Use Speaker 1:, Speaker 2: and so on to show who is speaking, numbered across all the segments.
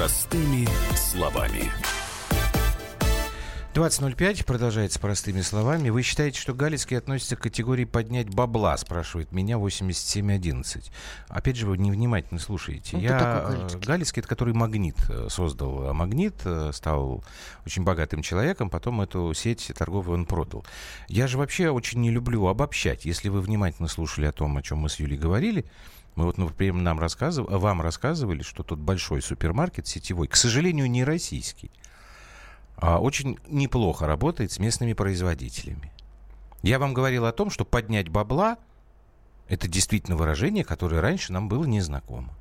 Speaker 1: Простыми словами.
Speaker 2: 20.05 продолжается простыми словами. Вы считаете, что Галицкий относится к категории «поднять бабла», спрашивает меня 8711. Опять же, вы невнимательно слушаете.
Speaker 3: Ну,
Speaker 2: Я Галицкий? Галицкий, это который «Магнит» э, создал. А «Магнит» э, стал очень богатым человеком, потом эту сеть торговую он продал. Я же вообще очень не люблю обобщать. Если вы внимательно слушали о том, о чем мы с Юлей говорили, мы вот, например, нам рассказывали, вам рассказывали, что тут большой супермаркет сетевой, к сожалению, не российский, а очень неплохо работает с местными производителями. Я вам говорил о том, что поднять бабла – это действительно выражение, которое раньше нам было незнакомо.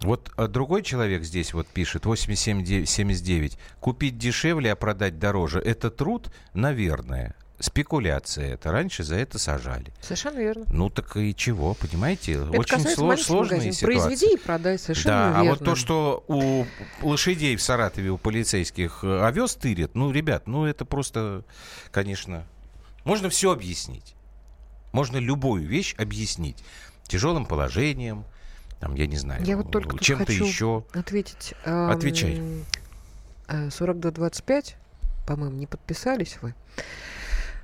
Speaker 2: Вот а другой человек здесь вот пишет, 8779, купить дешевле, а продать дороже – это труд? Наверное спекуляция это. Раньше за это сажали.
Speaker 3: Совершенно верно.
Speaker 2: Ну так и чего, понимаете?
Speaker 3: Это
Speaker 2: Очень слож, сложные ситуации.
Speaker 3: Произведи и продай, совершенно
Speaker 2: да,
Speaker 3: верно.
Speaker 2: А вот то, что у лошадей в Саратове, у полицейских э, овес тырят, ну, ребят, ну это просто, конечно... Можно все объяснить. Можно любую вещь объяснить. Тяжелым положением, там, я не знаю,
Speaker 3: я вот только
Speaker 2: чем-то еще.
Speaker 3: Ответить.
Speaker 2: Эм, Отвечай.
Speaker 3: 4225, по-моему, не подписались вы.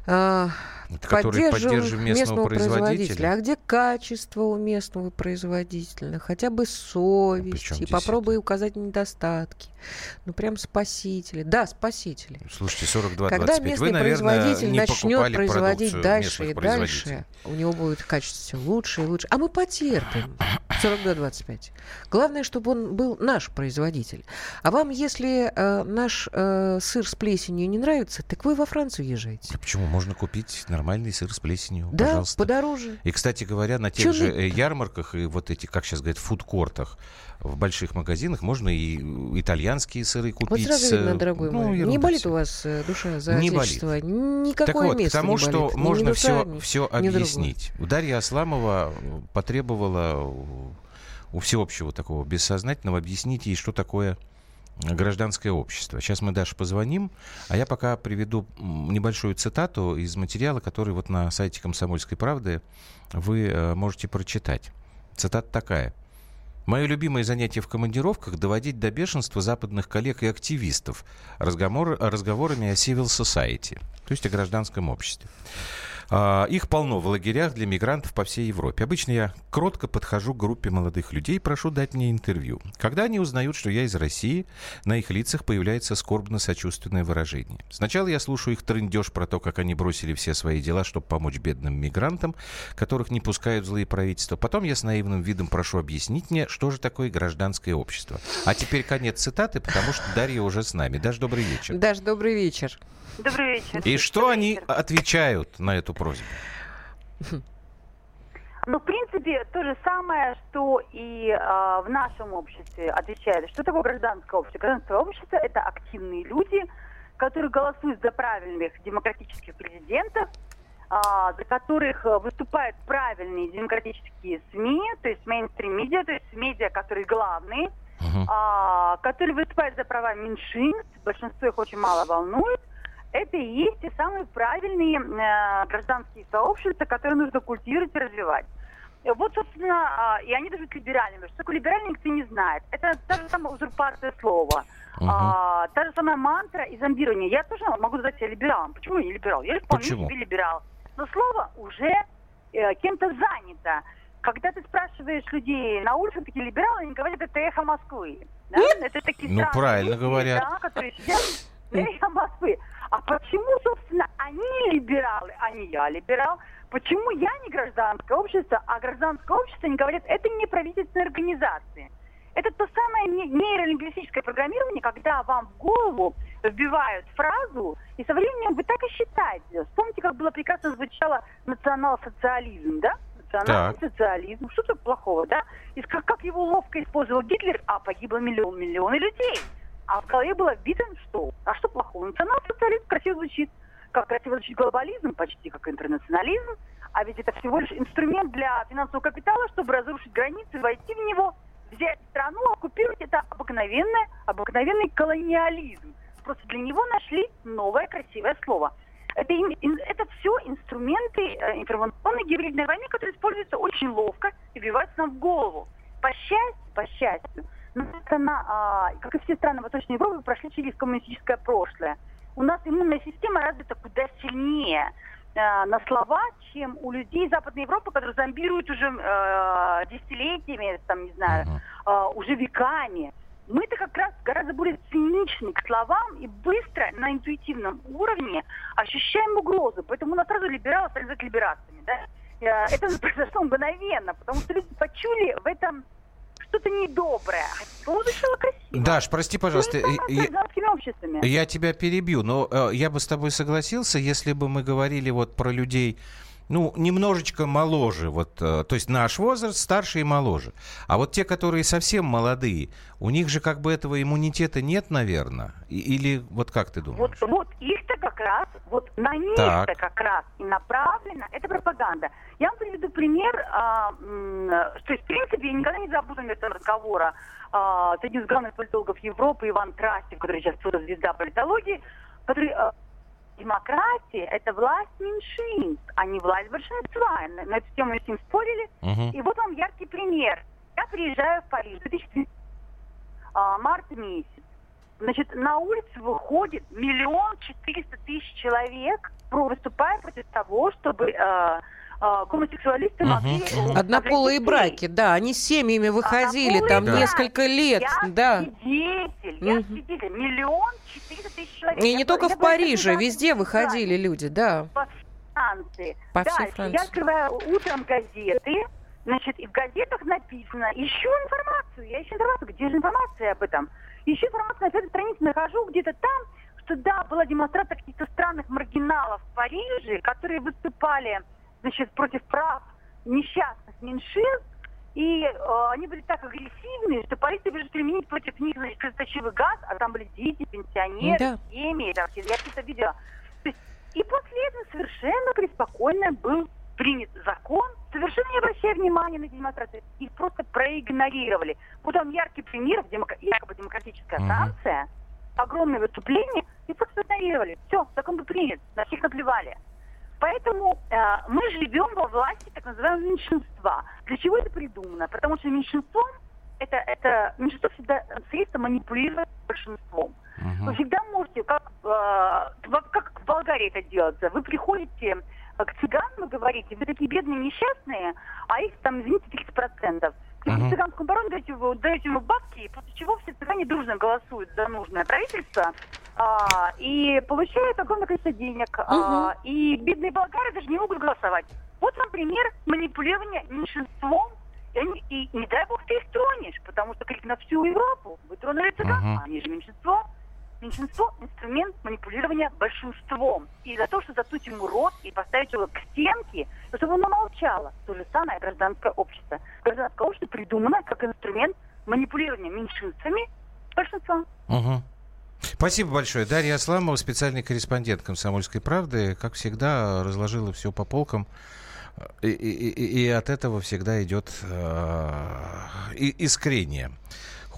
Speaker 2: А, который поддерживаем местного, местного производителя. производителя.
Speaker 3: А где качество у местного производителя? Хотя бы совесть. И попробуй это? указать недостатки. Ну, прям спасители. Да, спасители.
Speaker 2: Слушайте, 42
Speaker 3: Когда
Speaker 2: 25.
Speaker 3: местный
Speaker 2: Вы, наверное,
Speaker 3: производитель
Speaker 2: не
Speaker 3: начнет производить дальше и дальше, у него будет качество все лучше и лучше. А мы потерпим. 42-25. Главное, чтобы он был наш производитель. А вам, если э, наш э, сыр с плесенью не нравится, так вы во Францию езжайте.
Speaker 2: А почему? Можно купить нормальный сыр с плесенью.
Speaker 3: Да,
Speaker 2: пожалуйста.
Speaker 3: подороже.
Speaker 2: И, кстати говоря, на тех Чё же ты... ярмарках и вот эти, как сейчас говорят, фудкортах, в больших магазинах можно и итальянские сыры купить.
Speaker 3: Вот сразу видно, дорогой ну, мой. Не болит у вас э, душа за
Speaker 2: не? Болит.
Speaker 3: Никакое
Speaker 2: так вот,
Speaker 3: место
Speaker 2: к тому,
Speaker 3: не
Speaker 2: что
Speaker 3: болит.
Speaker 2: можно
Speaker 3: ни
Speaker 2: все,
Speaker 3: ни,
Speaker 2: все
Speaker 3: ни
Speaker 2: объяснить.
Speaker 3: Другого.
Speaker 2: Дарья Асламова потребовала у всеобщего такого бессознательного объяснить ей, что такое гражданское общество. Сейчас мы Даше позвоним, а я пока приведу небольшую цитату из материала, который вот на сайте «Комсомольской правды» вы э, можете прочитать. Цитата такая. Мое любимое занятие в командировках – доводить до бешенства западных коллег и активистов разговор, разговорами о civil society, то есть о гражданском обществе. А, их полно в лагерях для мигрантов по всей Европе. Обычно я кротко подхожу к группе молодых людей и прошу дать мне интервью. Когда они узнают, что я из России, на их лицах появляется скорбно-сочувственное выражение. Сначала я слушаю их трындеж про то, как они бросили все свои дела, чтобы помочь бедным мигрантам, которых не пускают злые правительства. Потом я с наивным видом прошу объяснить мне, что же такое гражданское общество. А теперь конец цитаты, потому что Дарья уже с нами. Даш, добрый вечер.
Speaker 3: Даш, добрый вечер.
Speaker 4: Добрый вечер.
Speaker 2: И что
Speaker 4: Добрый
Speaker 2: они
Speaker 4: вечер.
Speaker 2: отвечают на эту просьбу?
Speaker 4: Ну, в принципе, то же самое, что и э, в нашем обществе отвечает. Что такое гражданское общество? Гражданское общество – это активные люди, которые голосуют за правильных демократических президентов, э, за которых выступают правильные демократические СМИ, то есть мейнстрим-медиа, то есть медиа, которые главные, а, которые выступают за права меньшинств, большинство их очень мало волнует. Это и есть те самые правильные э, гражданские сообщества, которые нужно культивировать и развивать. Вот, собственно, а, и они даже либеральными. Что такое либеральный, никто не знает. Это та же самая узурпация слова. А, та же самая мантра и зомбирование. Я тоже могу назвать себя либералом. Почему я не либерал? Я вполне
Speaker 2: Почему?
Speaker 4: себе либерал. Но слово уже э, кем-то занято. Когда ты спрашиваешь людей на улице, такие либералы, они говорят, это эхо Москвы. Да? Это такие
Speaker 2: Ну, правильно
Speaker 4: люди,
Speaker 2: говорят.
Speaker 4: Да, которые сидят эхо Москвы. А почему, собственно, они либералы, а не я либерал? Почему я не гражданское общество, а гражданское общество, они говорят, это не правительственные организации. Это то самое не- нейролингвистическое программирование, когда вам в голову вбивают фразу, и со временем вы так и считаете. Вспомните, как было прекрасно звучало национал-социализм, да? Национал-социализм. Что тут плохого, да? И как, как его ловко использовал Гитлер, а погибло миллион, миллионы людей. А в голове было что. А что плохого? Национал-социализм красиво звучит. Как красиво звучит глобализм, почти как интернационализм. А ведь это всего лишь инструмент для финансового капитала, чтобы разрушить границы, войти в него, взять страну, оккупировать. Это обыкновенное, обыкновенный колониализм. Просто для него нашли новое красивое слово. Это, это все инструменты э, информационной гибридной войны, которые используются очень ловко и вбиваются нам в голову. По счастью, по счастью, страна, а, как и все страны Восточной Европы, прошли через коммунистическое прошлое. У нас иммунная система развита куда сильнее э, на слова, чем у людей Западной Европы, которые зомбируют уже э, десятилетиями, там, не знаю, э, уже веками. Мы-то как раз гораздо более циничны к словам и быстро на интуитивном уровне ощущаем угрозу. Поэтому у нас сразу либералы стали либерастами. Да? Э, это произошло мгновенно, потому что люди почули в этом что-то недоброе. Звучало красиво.
Speaker 2: Даш, прости, пожалуйста, я, я тебя перебью, но э, я бы с тобой согласился, если бы мы говорили вот про людей ну, немножечко моложе, вот, э, то есть наш возраст старше и моложе. А вот те, которые совсем молодые, у них же как бы этого иммунитета нет, наверное? Или вот как ты думаешь?
Speaker 4: Вот, вот как раз, вот на них-то как раз и направлена эта пропаганда. Я вам приведу пример, а, то есть, в принципе, я никогда не забуду этого разговора а, с одним из главных политологов Европы, Иван Красев, который сейчас звезда политологии, который а, демократия – это власть меньшинств, а не власть большинства. На, на эту тему мы с ним спорили. Uh-huh. И вот вам яркий пример. Я приезжаю в Париж, 2000, а, март месяц. Значит, на улицу выходит миллион четыреста тысяч человек, выступая против того, чтобы э, э, гомосексуалисты угу. могли...
Speaker 3: Однополые браки, да, они с семьями выходили там браки. несколько лет.
Speaker 4: Я
Speaker 3: да.
Speaker 4: свидетель, я угу. свидетель. Миллион четыреста тысяч человек. И
Speaker 3: не только в Париже, везде выходили люди, да.
Speaker 4: По Франции.
Speaker 3: По всей Франции.
Speaker 4: Я открываю утром газеты, Значит, и в газетах написано, ищу информацию, я ищу информацию, где же информация об этом? Ищу информацию на этой странице, нахожу где-то там, что да, была демонстрация каких-то странных маргиналов в Париже, которые выступали значит, против прав несчастных меньшинств, и э, они были так агрессивны, что полиция решила применить против них значит, газ, а там были дети, пенсионеры, да. семьи, там, я все это видела. есть, и после этого совершенно преспокойно был принят закон, совершенно не обращая внимания на демонстрацию. Их просто проигнорировали. Вот там яркий пример, демок... якобы демократическая Франция, mm-hmm. огромное выступление, и просто игнорировали. Все, закон был принят, на всех наплевали. Поэтому э, мы живем во власти так называемого меньшинства. Для чего это придумано? Потому что меньшинством это, это меньшинство всегда средство манипулировать большинством. Uh-huh. Вы всегда можете, как, э, как в Болгарии это делается, вы приходите к цыганам и говорите, вы такие бедные, несчастные, а их там, извините, 30%. Uh-huh. В цыганском бароне даете, даете ему бабки, после чего все цыгане дружно голосуют за нужное правительство, а, и получают огромное количество денег. Uh-huh. А, и бедные болгары даже не могут голосовать. Вот вам пример манипулирования меньшинством. И, они, и не дай бог ты их тронешь, потому что крик на всю Европу. Вы тронули цыган, uh-huh. они же меньшинство. Меньшинство – инструмент манипулирования большинством. И за то, что затуть ему рот и поставить его к стенке, чтобы оно молчало. То же самое гражданское общество. Гражданское общество придумано как инструмент манипулирования меньшинствами большинством.
Speaker 2: Угу. Спасибо большое. Дарья Асламова, специальный корреспондент «Комсомольской правды», как всегда, разложила все по полкам. И, и, и от этого всегда идет э, искрение.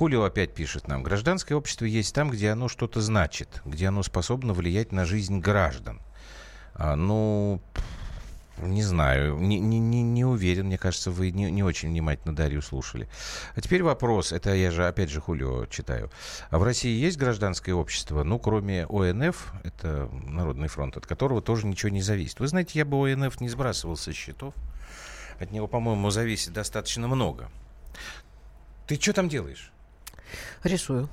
Speaker 2: Хулио опять пишет нам. Гражданское общество есть там, где оно что-то значит, где оно способно влиять на жизнь граждан. А, ну, не знаю, не, не, не уверен, мне кажется, вы не, не очень внимательно Дарью слушали. А теперь вопрос, это я же опять же Хулио читаю. А в России есть гражданское общество, ну, кроме ОНФ, это Народный фронт, от которого тоже ничего не зависит. Вы знаете, я бы ОНФ не сбрасывал со счетов. От него, по-моему, зависит достаточно много. Ты что там делаешь?
Speaker 3: Рисую.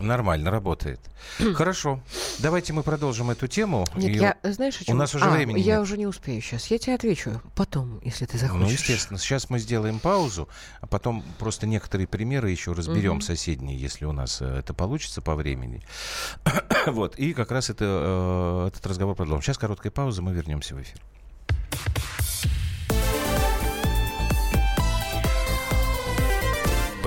Speaker 2: Нормально работает. Хорошо. Давайте мы продолжим эту тему.
Speaker 3: Нет, Ее... я, знаешь,
Speaker 2: У нас уже а, времени
Speaker 3: Я
Speaker 2: нет.
Speaker 3: уже не успею сейчас. Я тебе отвечу потом, если ты захочешь. Ну,
Speaker 2: естественно. Сейчас мы сделаем паузу, а потом просто некоторые примеры еще разберем угу. соседние, если у нас э, это получится по времени. вот. И как раз это, э, этот разговор продолжим. Сейчас короткая пауза, мы вернемся в эфир.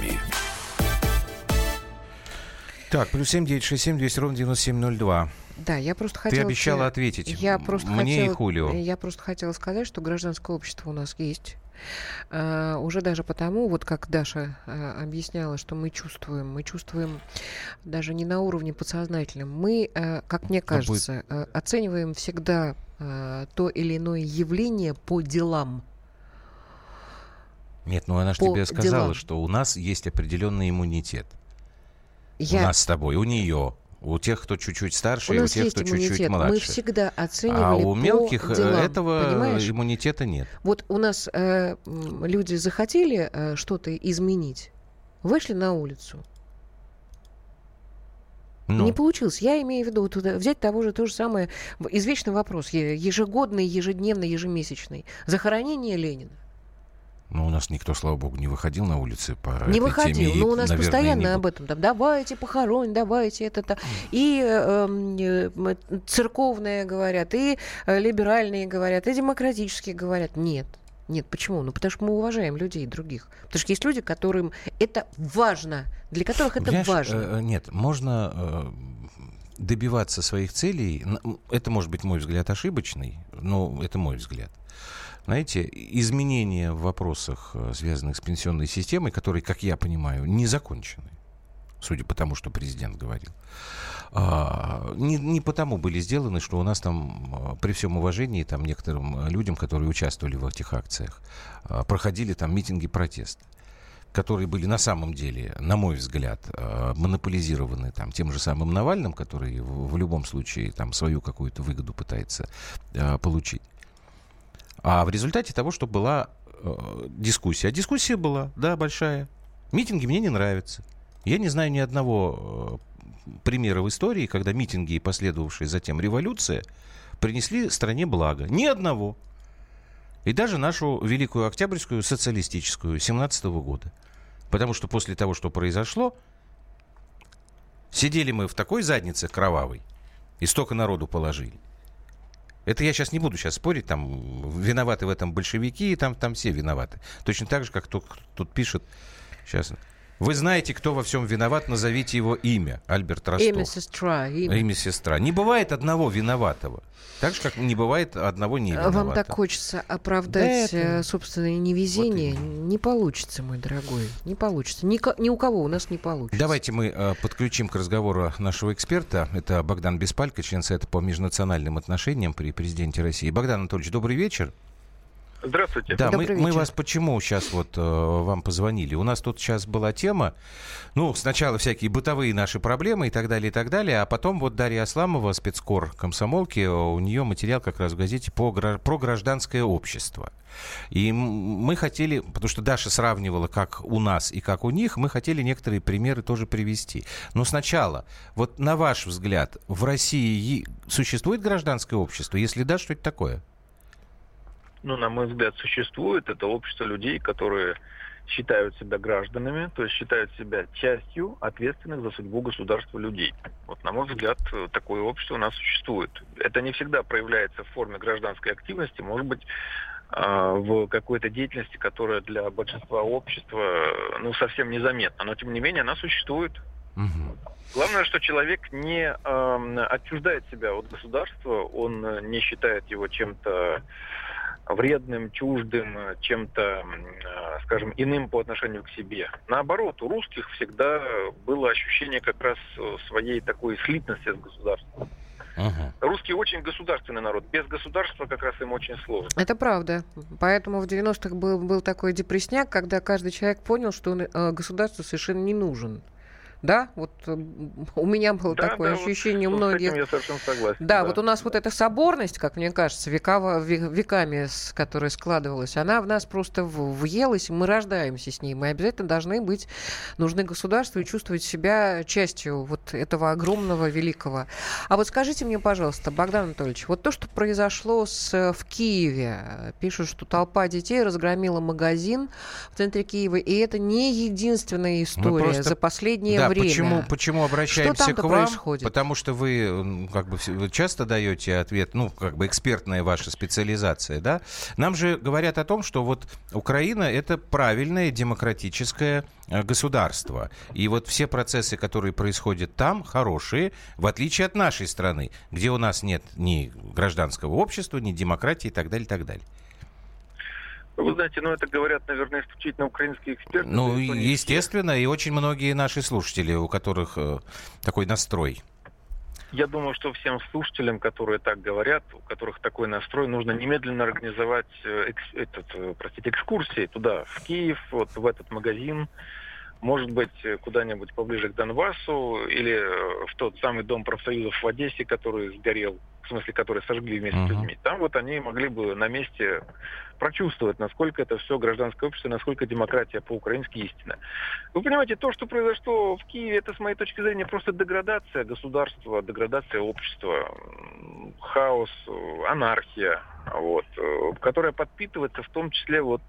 Speaker 1: Словами.
Speaker 2: Так, плюс семь девять шесть семь двести ровно девяносто семь ноль два.
Speaker 3: Да, я просто хотела...
Speaker 2: Ты обещала ответить я просто мне хотела, и Хулио.
Speaker 3: Я просто хотела сказать, что гражданское общество у нас есть. Uh, уже даже потому, вот как Даша uh, объясняла, что мы чувствуем, мы чувствуем даже не на уровне подсознательном, мы, uh, как мне кажется, будет... оцениваем всегда то или иное явление по делам.
Speaker 2: Нет, ну она же тебе сказала, делам. что у нас есть определенный иммунитет. Я... У нас с тобой, у нее. У тех, кто чуть-чуть старше, у и у тех, кто чуть-чуть младше.
Speaker 3: Мы всегда оценивали А
Speaker 2: у мелких
Speaker 3: по делам,
Speaker 2: этого
Speaker 3: понимаешь?
Speaker 2: иммунитета нет.
Speaker 3: Вот у нас э, люди захотели э, что-то изменить, вышли на улицу. Ну. Не получилось. Я имею в виду вот, взять того же то же самое извечный вопрос ежегодный, ежедневный, ежемесячный. Захоронение Ленина.
Speaker 2: Ну, у нас никто, слава богу, не выходил на улицы по
Speaker 3: Не выходил,
Speaker 2: теме,
Speaker 3: но у нас наверное, постоянно об этом. Там, давайте похороним, давайте это-то. И эм, э, церковные говорят, и э, либеральные говорят, и демократические говорят. Нет, нет, почему? Ну, потому что мы уважаем людей других. Потому что есть люди, которым это важно, для которых это Понимаешь, важно. Э,
Speaker 2: э, нет, можно э, добиваться своих целей. Это может быть мой взгляд ошибочный, но это мой взгляд знаете, изменения в вопросах, э, связанных с пенсионной системой, которые, как я понимаю, не закончены, судя по тому, что президент говорил. А, не, не потому были сделаны, что у нас там, а, при всем уважении там, некоторым людям, которые участвовали в этих акциях, а, проходили там митинги протеста которые были на самом деле, на мой взгляд, монополизированы там, тем же самым Навальным, который в любом случае там, свою какую-то выгоду пытается получить. А в результате того, что была э, дискуссия. А дискуссия была, да, большая. Митинги мне не нравятся. Я не знаю ни одного э, примера в истории, когда митинги и последовавшая затем революция принесли стране благо. Ни одного. И даже нашу Великую Октябрьскую социалистическую 17 года. Потому что после того, что произошло, сидели мы в такой заднице кровавой, и столько народу положили. Это я сейчас не буду сейчас спорить, там виноваты в этом большевики, там, там все виноваты. Точно так же, как тут, тут пишет, сейчас, вы знаете, кто во всем виноват, назовите его имя. Альберт Ростов.
Speaker 3: Имя сестра. Имя.
Speaker 2: имя сестра. Не бывает одного виноватого. Так же, как не бывает одного невиноватого.
Speaker 3: Вам так хочется оправдать да это... Э, собственное невезение. Вот не получится, мой дорогой. Не получится. Ни, ни у кого у нас не получится.
Speaker 2: Давайте мы э, подключим к разговору нашего эксперта. Это Богдан Беспалько, член Совета по межнациональным отношениям при президенте России. Богдан Анатольевич, добрый вечер.
Speaker 5: Здравствуйте.
Speaker 2: Да, мы, мы вас почему сейчас вот э, вам позвонили? У нас тут сейчас была тема, ну, сначала всякие бытовые наши проблемы и так далее, и так далее, а потом вот Дарья Асламова, спецкор комсомолки, у нее материал как раз в газете по, про гражданское общество. И мы хотели, потому что Даша сравнивала, как у нас и как у них, мы хотели некоторые примеры тоже привести. Но сначала, вот на ваш взгляд, в России существует гражданское общество? Если да, что это такое?
Speaker 5: Ну, на мой взгляд, существует. Это общество людей, которые считают себя гражданами, то есть считают себя частью ответственных за судьбу государства людей. Вот, на мой взгляд, такое общество у нас существует. Это не всегда проявляется в форме гражданской активности, может быть, а, в какой-то деятельности, которая для большинства общества ну, совсем незаметна. Но, тем не менее, она существует. Угу. Главное, что человек не э, отчуждает себя от государства, он не считает его чем-то вредным, чуждым, чем-то, э, скажем, иным по отношению к себе. Наоборот, у русских всегда было ощущение как раз э, своей такой слитности с государством. Ага. Русские очень государственный народ. Без государства как раз им очень сложно.
Speaker 3: Это правда. Поэтому в 90-х был, был такой депресняк, когда каждый человек понял, что он э, государству совершенно не нужен. Да, вот у меня было да, такое да, ощущение вот, у многих.
Speaker 5: я совершенно согласен.
Speaker 3: Да, да, вот у нас вот эта соборность, как мне кажется, векова, веками, которая складывалась, она в нас просто въелась, мы рождаемся с ней. Мы обязательно должны быть нужны государству и чувствовать себя частью вот этого огромного великого. А вот скажите мне, пожалуйста, Богдан Анатольевич, вот то, что произошло с, в Киеве, пишут, что толпа детей разгромила магазин в центре Киева, и это не единственная история просто... за последнее да, время.
Speaker 2: Почему, почему обращаемся
Speaker 3: к
Speaker 2: вам?
Speaker 3: Происходит?
Speaker 2: Потому что вы как бы часто даете ответ, ну, как бы экспертная ваша специализация, да? Нам же говорят о том, что вот Украина это правильное демократическое э, государство. И вот все процессы, которые происходят там, хорошие, в отличие от нашей страны, где у нас нет ни гражданского общества, ни демократии и так далее, и так далее.
Speaker 5: Вы знаете, ну это говорят, наверное, исключительно украинские эксперты.
Speaker 2: Ну, естественно, и очень многие наши слушатели, у которых э, такой настрой.
Speaker 5: Я думаю, что всем слушателям, которые так говорят, у которых такой настрой, нужно немедленно организовать э, экс, этот, э, простите, экскурсии туда, в Киев, вот в этот магазин, может быть, э, куда-нибудь поближе к Донбассу или в тот самый дом профсоюзов в Одессе, который сгорел смысле, которые сожгли вместе uh-huh. с людьми, там вот они могли бы на месте прочувствовать, насколько это все гражданское общество, насколько демократия по-украински истина. Вы понимаете, то, что произошло в Киеве, это, с моей точки зрения, просто деградация государства, деградация общества, хаос, анархия, вот, которая подпитывается в том числе вот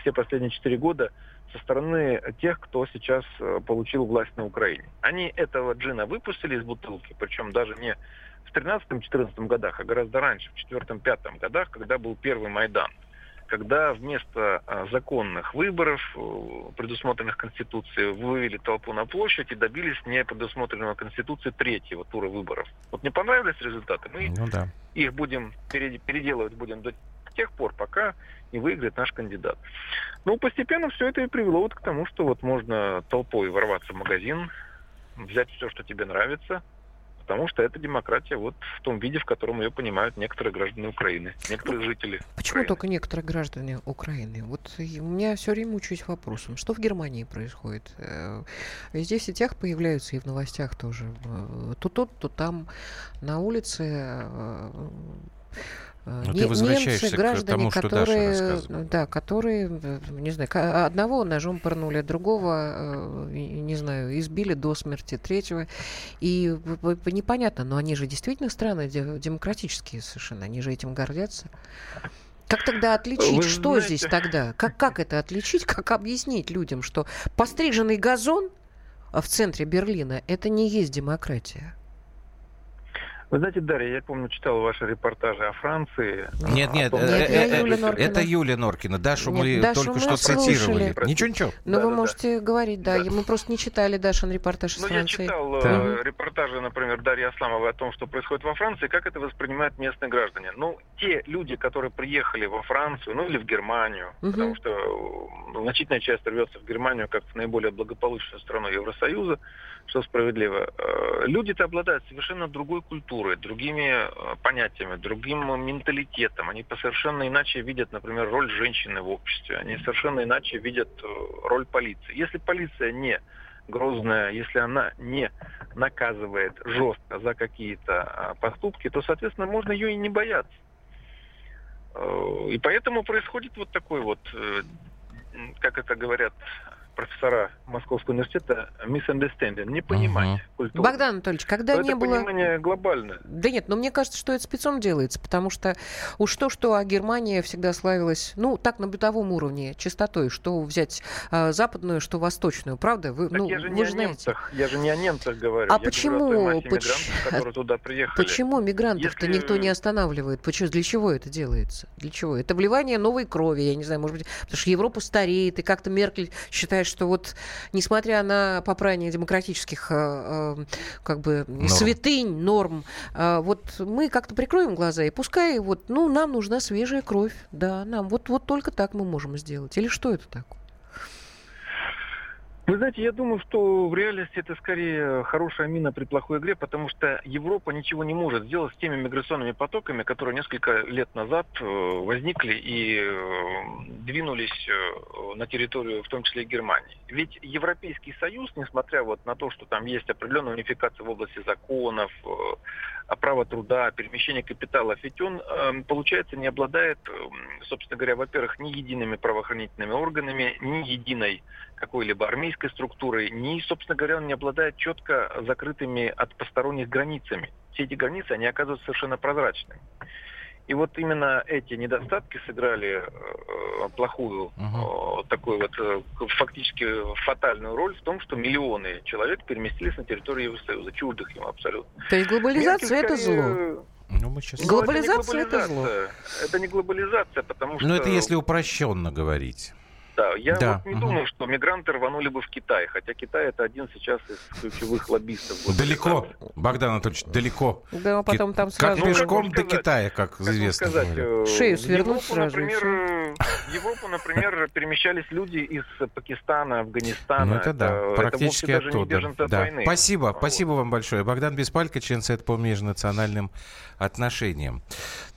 Speaker 5: все последние четыре года со стороны тех, кто сейчас получил власть на Украине. Они этого джина выпустили из бутылки, причем даже не в 13-14 годах, а гораздо раньше, в 4-5 годах, когда был первый Майдан когда вместо а, законных выборов, э, предусмотренных Конституцией, вывели толпу на площадь и добились не предусмотренного Конституцией третьего тура выборов. Вот не понравились результаты, мы ну, да. их будем переделывать будем до тех пор, пока не выиграет наш кандидат. Ну, постепенно все это и привело вот к тому, что вот можно толпой ворваться в магазин, взять все, что тебе нравится, потому что это демократия вот в том виде, в котором ее понимают некоторые граждане Украины, некоторые жители.
Speaker 3: Почему Украины. только некоторые граждане Украины? Вот у меня все время мучаюсь вопросом, что в Германии происходит? Э, везде в сетях появляются и в новостях тоже. Э, то тут, то там на улице э,
Speaker 2: но не, ты возвращаешься
Speaker 3: немцы, граждане,
Speaker 2: к тому, что
Speaker 3: которые,
Speaker 2: Даша рассказывала.
Speaker 3: Да, которые, не знаю, одного ножом пырнули, другого, э, не знаю, избили до смерти, третьего. И непонятно, но они же действительно страны демократические совершенно, они же этим гордятся. Как тогда отличить, Вы что знаете... здесь тогда? Как, как это отличить, как объяснить людям, что постриженный газон в центре Берлина – это не есть демократия?
Speaker 5: Вы знаете, Дарья, я помню, читал ваши репортажи о Франции.
Speaker 2: Нет, нет, том, э, нет э, Юля Норкина. это Юлия Норкина. Дашу нет, мы Дашу только мы что слушали. цитировали. Ничего, ничего.
Speaker 3: Ну, да, вы да, можете да. говорить, да. да. Мы просто не читали Дашин репортаж из ну, Франции.
Speaker 5: Я читал да. репортажи, например, Дарьи Асламовой о том, что происходит во Франции, как это воспринимают местные граждане. Ну, те люди, которые приехали во Францию, ну или в Германию, угу. потому что значительная часть рвется в Германию как в наиболее благополучную страну Евросоюза, что справедливо. Э, люди-то обладают совершенно другой культурой, другими э, понятиями, другим менталитетом. Они совершенно иначе видят, например, роль женщины в обществе. Они совершенно иначе видят э, роль полиции. Если полиция не грозная, если она не наказывает жестко за какие-то поступки, то, соответственно, можно ее и не бояться. И поэтому происходит вот такой вот, как это говорят профессора Московского университета misunderstanding, не понимать uh-huh.
Speaker 3: культуру. Богдан Анатольевич, когда Но не
Speaker 5: это
Speaker 3: было...
Speaker 5: понимание глобальное.
Speaker 3: Да нет, но мне кажется, что это спецом делается, потому что уж то, что а Германия всегда славилась, ну, так на бытовом уровне, чистотой, что взять а, западную, что восточную, правда? Вы,
Speaker 5: так
Speaker 3: ну,
Speaker 5: я же
Speaker 3: вы
Speaker 5: не
Speaker 3: же
Speaker 5: о
Speaker 3: знаете.
Speaker 5: немцах, я же не о немцах говорю.
Speaker 3: А
Speaker 5: я
Speaker 3: почему...
Speaker 5: Говорю о Поч... которые туда приехали.
Speaker 3: Почему мигрантов-то Если... никто не останавливает? Почему? Для чего это делается? Для чего? Это вливание новой крови, я не знаю, может быть, потому что Европа стареет, и как-то Меркель считает, что вот несмотря на попрание демократических э, э, как бы норм. святынь, норм, э, вот мы как-то прикроем глаза, и пускай вот, ну, нам нужна свежая кровь, да, нам вот, вот только так мы можем сделать. Или что это такое?
Speaker 5: Вы знаете, я думаю, что в реальности это скорее хорошая мина при плохой игре, потому что Европа ничего не может сделать с теми миграционными потоками, которые несколько лет назад э, возникли и э, двинулись э, на территорию, в том числе и Германии. Ведь Европейский Союз, несмотря вот на то, что там есть определенная унификация в области законов, права труда, перемещения капиталов, ведь он, получается, не обладает, собственно говоря, во-первых, ни едиными правоохранительными органами, ни единой какой-либо армейской структурой, ни, собственно говоря, он не обладает четко закрытыми от посторонних границами. Все эти границы, они оказываются совершенно прозрачными. И вот именно эти недостатки сыграли э, плохую, uh-huh. э, такую вот э, фактически фатальную роль в том, что миллионы человек переместились на территорию Евросоюза, чуждых им абсолютно.
Speaker 3: То есть глобализация Меркель, это зло? Ну, мы сейчас...
Speaker 5: Глобализация, это, это зло. Это не глобализазация, потому что...
Speaker 2: Ну, это если упрощенно говорить.
Speaker 5: Да, я да. вот не угу. думаю, что мигранты рванули бы в Китай, хотя Китай это один сейчас из ключевых лоббистов.
Speaker 2: Далеко, Богдан Анатольевич, далеко.
Speaker 3: Да, а потом там сразу...
Speaker 2: Как пешком ну, как до Китая, как, как известно. Сказать,
Speaker 3: э, Шею свернуть сразу.
Speaker 5: Например, в Европу, например, перемещались люди из Пакистана, Афганистана.
Speaker 2: Ну это да, это, практически это оттуда. Да. Войны. Спасибо, вот. спасибо вам большое. Богдан Беспалько, член Совета по межнациональным отношениям.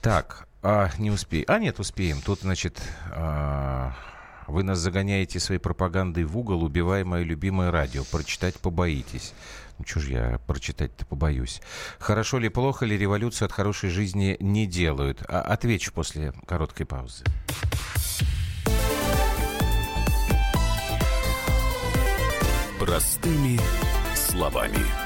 Speaker 2: Так, а, не успеем. А, нет, успеем. Тут, значит, а, вы нас загоняете своей пропагандой в угол, убивая мое любимое радио. Прочитать побоитесь. Ну, что ж я прочитать-то побоюсь. Хорошо ли, плохо ли революцию от хорошей жизни не делают? А отвечу после короткой паузы.
Speaker 1: Простыми словами.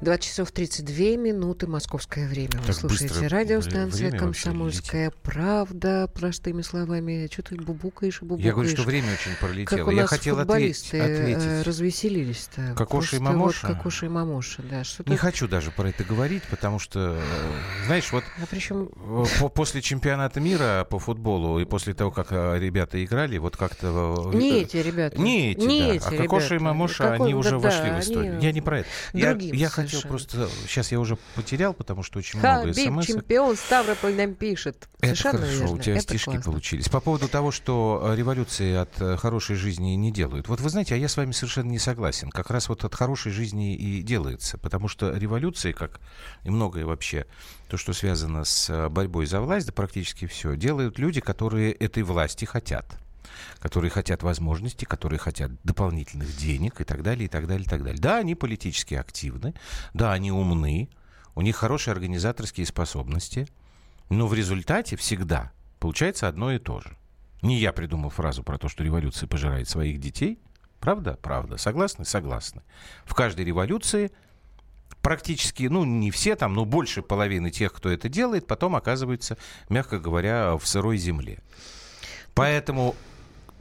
Speaker 3: 20 часов 32 минуты московское время. Вы так слушаете радиостанция «Комсомольская правда». Простыми словами, что ты бубукаешь и бубукаешь.
Speaker 2: Я говорю, что время очень пролетело.
Speaker 3: Как у
Speaker 2: Я
Speaker 3: нас
Speaker 2: хотел
Speaker 3: футболисты
Speaker 2: ответить.
Speaker 3: Э, развеселились-то.
Speaker 2: Кокоша и Мамоша?
Speaker 3: Вот Кокоша и Мамоша, да.
Speaker 2: Что Не хочу даже про это говорить, потому что, э, знаешь, вот а причем... Э, после чемпионата мира по футболу и после того, как ребята играли, вот как-то...
Speaker 3: Не эти ребята.
Speaker 2: Не эти,
Speaker 3: не
Speaker 2: да.
Speaker 3: Эти
Speaker 2: а Кокоша и Мамоша,
Speaker 3: Какой...
Speaker 2: они уже
Speaker 3: да,
Speaker 2: вошли в историю.
Speaker 3: Они...
Speaker 2: Я не про это. Я, я хотел просто... Сейчас я уже потерял, потому что очень много смс.
Speaker 3: чемпион Ставрополь нам пишет.
Speaker 2: Это хорошо, верно. у тебя это стишки классно. получились. По поводу того, что э, революции от э, хорошей жизни не делают. Вот вы знаете, а я с вами совершенно не согласен. Как раз вот от хорошей жизни и делается. Потому что революции, как и многое вообще, то, что связано с э, борьбой за власть, да практически все, делают люди, которые этой власти хотят которые хотят возможностей, которые хотят дополнительных денег и так далее, и так далее, и так далее. Да, они политически активны, да, они умны, у них хорошие организаторские способности, но в результате всегда получается одно и то же. Не я придумал фразу про то, что революция пожирает своих детей. Правда? Правда. Согласны? Согласны. В каждой революции практически, ну, не все там, но больше половины тех, кто это делает, потом оказываются, мягко говоря, в сырой земле. Поэтому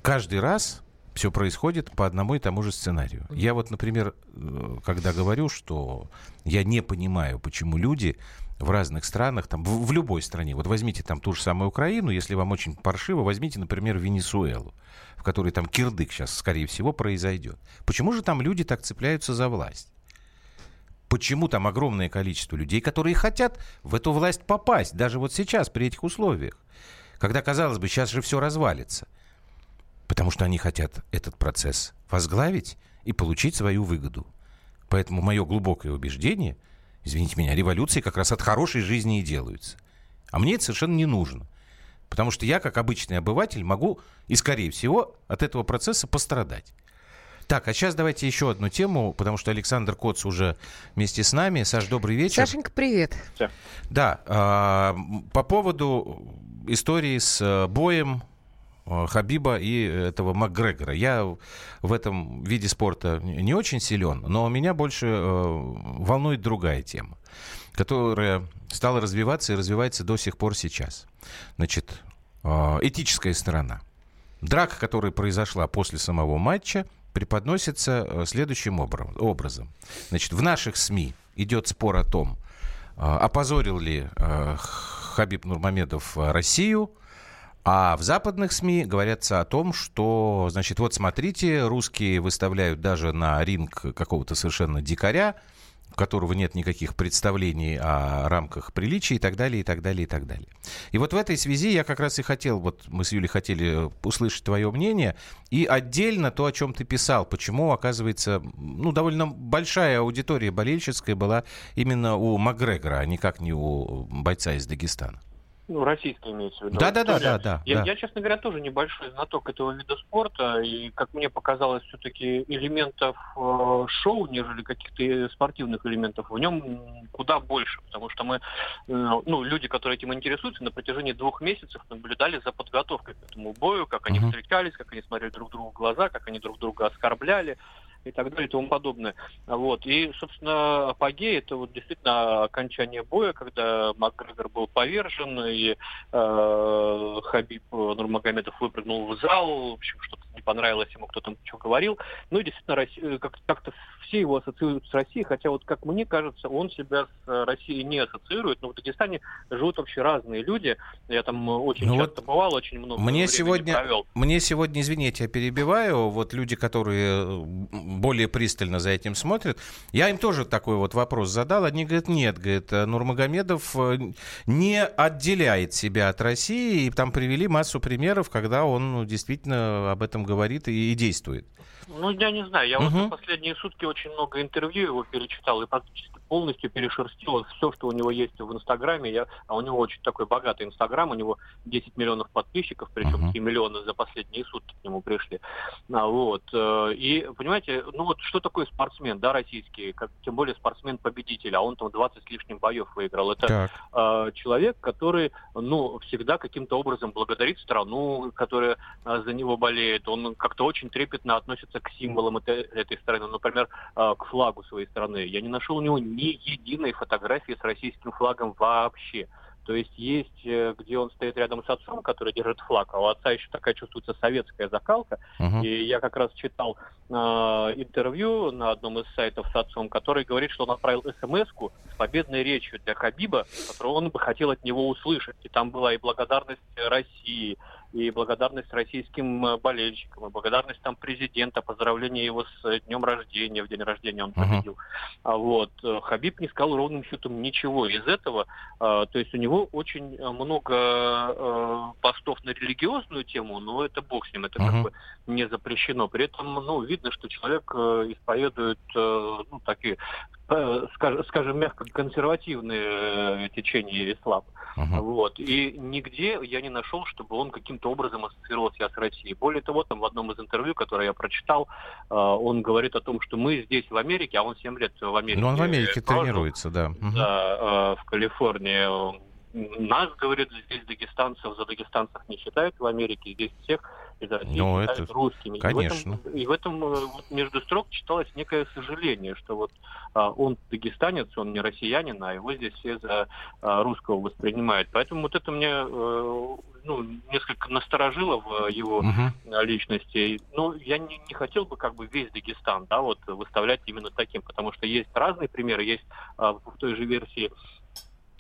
Speaker 2: каждый раз все происходит по одному и тому же сценарию. Я вот, например, э, когда говорю, что я не понимаю, почему люди в разных странах, там, в, в любой стране, вот возьмите там ту же самую Украину, если вам очень паршиво, возьмите, например, Венесуэлу, в которой там кирдык сейчас, скорее всего, произойдет. Почему же там люди так цепляются за власть? Почему там огромное количество людей, которые хотят в эту власть попасть, даже вот сейчас, при этих условиях? Когда, казалось бы, сейчас же все развалится. Потому что они хотят этот процесс возглавить и получить свою выгоду. Поэтому мое глубокое убеждение, извините меня, революции как раз от хорошей жизни и делаются. А мне это совершенно не нужно. Потому что я, как обычный обыватель, могу и, скорее всего, от этого процесса пострадать. Так, а сейчас давайте еще одну тему, потому что Александр Коц уже вместе с нами. Саш, добрый вечер.
Speaker 3: Сашенька, привет.
Speaker 2: Да, э, по поводу истории с э, боем Хабиба и этого Макгрегора. Я в этом виде спорта не очень силен, но меня больше э, волнует другая тема, которая стала развиваться и развивается до сих пор сейчас. Значит, э, этическая сторона. Драка, которая произошла после самого матча, преподносится э, следующим образом. Значит, в наших СМИ идет спор о том, э, опозорил ли э, Хабиб Нурмамедов Россию, а в западных СМИ говорятся о том, что, значит, вот смотрите, русские выставляют даже на ринг какого-то совершенно дикаря, у которого нет никаких представлений о рамках приличия и так далее, и так далее, и так далее. И вот в этой связи я как раз и хотел, вот мы с Юлей хотели услышать твое мнение, и отдельно то, о чем ты писал, почему, оказывается, ну, довольно большая аудитория болельщицкая была именно у Макгрегора, а никак не у бойца из Дагестана.
Speaker 6: Ну, российский имеется в виду.
Speaker 2: Да, да, да, да, да.
Speaker 6: Я,
Speaker 2: да.
Speaker 6: я, честно говоря, тоже небольшой знаток этого вида спорта, и, как мне показалось, все-таки элементов э, шоу, нежели каких-то спортивных элементов, в нем куда больше, потому что мы, э, ну, люди, которые этим интересуются, на протяжении двух месяцев наблюдали за подготовкой к этому бою, как они uh-huh. встречались, как они смотрели друг другу в глаза, как они друг друга оскорбляли, и так далее и тому подобное. Вот. И, собственно, апогей это вот действительно окончание боя, когда Макгрегор был повержен, и э, Хабиб Нурмагомедов выпрыгнул в зал, в общем, что-то не понравилось ему, кто там что говорил. Ну и действительно, как- как-то все его ассоциируют с Россией, хотя вот, как мне кажется, он себя с Россией не ассоциирует, но в Дагестане живут вообще разные люди. Я там очень
Speaker 2: Ну
Speaker 6: часто
Speaker 2: вот
Speaker 6: бывал, очень много
Speaker 2: Мне сегодня,
Speaker 6: провел.
Speaker 2: мне сегодня, извините, я перебиваю, вот люди, которые э, более пристально за этим смотрят, я им тоже такой вот вопрос задал, они говорят, нет, говорит, э, Нурмагомедов э, не отделяет себя от России, и там привели массу примеров, когда он ну, действительно об этом говорит и, и действует.
Speaker 6: Ну, я не знаю, я вот
Speaker 2: Мгм.
Speaker 6: за последние сутки очень много интервью его перечитал и практически полностью перешерстил все, что у него есть в Инстаграме. Я, а у него очень такой богатый Инстаграм, у него 10 миллионов подписчиков, причем
Speaker 2: Мгм.
Speaker 6: 3 миллиона за последние сутки к нему пришли. А, вот. э, И, понимаете, ну вот что такое спортсмен, да, российский, как, тем более спортсмен-победитель, а он там 20 с лишним боев выиграл. Это
Speaker 2: Так.
Speaker 6: э, человек, который, ну, всегда каким-то образом благодарит страну, которая э, за него болеет. Он как-то очень трепетно относится к символам этой, этой страны, например, э, к флагу своей страны. Я не нашел у него ни единой фотографии с российским флагом вообще. То есть есть, э, где он стоит рядом с отцом, который держит флаг, а у отца еще такая чувствуется советская закалка.
Speaker 2: Мгм.
Speaker 6: И я как раз читал э, интервью на одном из сайтов с отцом, который говорит, что он отправил смс с победной речью для Хабиба, которую он бы хотел от него услышать. И там была и благодарность России, и благодарность российским э, болельщикам, и благодарность там президента, поздравление его с э, днем рождения, в день рождения он победил. А вот э, Хабиб не сказал ровным счетом ничего из этого. А, То есть у него очень много постов на религиозную тему, но это бог с ним, это
Speaker 2: Мгм.
Speaker 6: как бы не запрещено. При этом, ну, видно, что человек исповедует, ну, такие, скажем, скажем мягко, консервативные э, течения ислама.
Speaker 2: Мгм.
Speaker 6: Вот. И нигде я не нашел, чтобы он каким-то образом ассоциировал себя с Россией. Более того, там в одном из интервью, которое я прочитал, э, он говорит о том, что мы здесь в Америке, а он 7 лет в Америке.
Speaker 2: Ну, он в Америке
Speaker 6: прожил.
Speaker 2: тренируется, да. Мгм.
Speaker 6: Да, э, в Калифорнии. Нас, говорит, здесь дагестанцев за дагестанцев не считают в Америке, здесь всех из России
Speaker 2: Ну, это
Speaker 6: русскими.
Speaker 2: конечно.
Speaker 6: И в этом, и в этом вот между строк читалось некое сожаление, что вот а, он дагестанец, он не россиянин, а его здесь все за а, русского воспринимают. Поэтому вот это мне э, ну, несколько насторожило в его э, личности. Ну, я не, не хотел бы как бы весь Дагестан, да, вот выставлять именно таким, потому что есть разные примеры, есть а, в той же версии